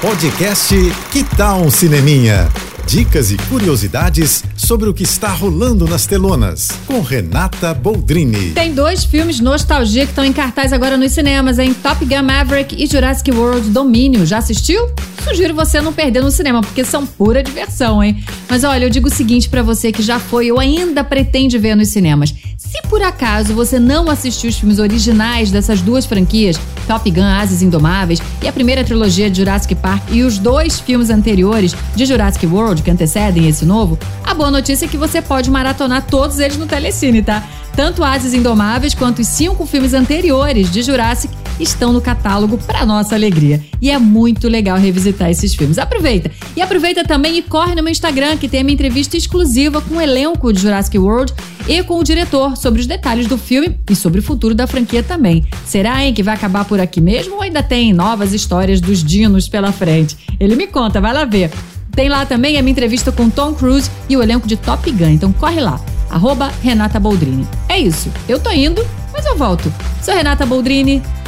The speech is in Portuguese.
Podcast Que Tal um Cineminha? Dicas e curiosidades sobre o que está rolando nas telonas, com Renata Boldrini. Tem dois filmes nostalgia que estão em cartaz agora nos cinemas, em Top Gun Maverick e Jurassic World Domínio. Já assistiu? Sugiro você não perder no cinema, porque são pura diversão, hein? Mas olha, eu digo o seguinte para você que já foi ou ainda pretende ver nos cinemas. Se por acaso você não assistiu os filmes originais dessas duas franquias, Top Gun Ases Indomáveis e a primeira trilogia de Jurassic Park e os dois filmes anteriores de Jurassic World que antecedem esse novo, a boa notícia é que você pode maratonar todos eles no Telecine, tá? Tanto Ases Indomáveis quanto os cinco filmes anteriores de Jurassic estão no catálogo para nossa alegria. E é muito legal revisitar esses filmes. Aproveita! E aproveita também e corre no meu Instagram, que tem a minha entrevista exclusiva com o elenco de Jurassic World e com o diretor sobre os detalhes do filme e sobre o futuro da franquia também. Será, hein, que vai acabar por aqui mesmo ou ainda tem novas histórias dos dinos pela frente? Ele me conta, vai lá ver. Tem lá também a minha entrevista com Tom Cruise e o elenco de Top Gun, então corre lá. Arroba Renata Boldrini. É isso, eu tô indo, mas eu volto. Sou Renata Boldrini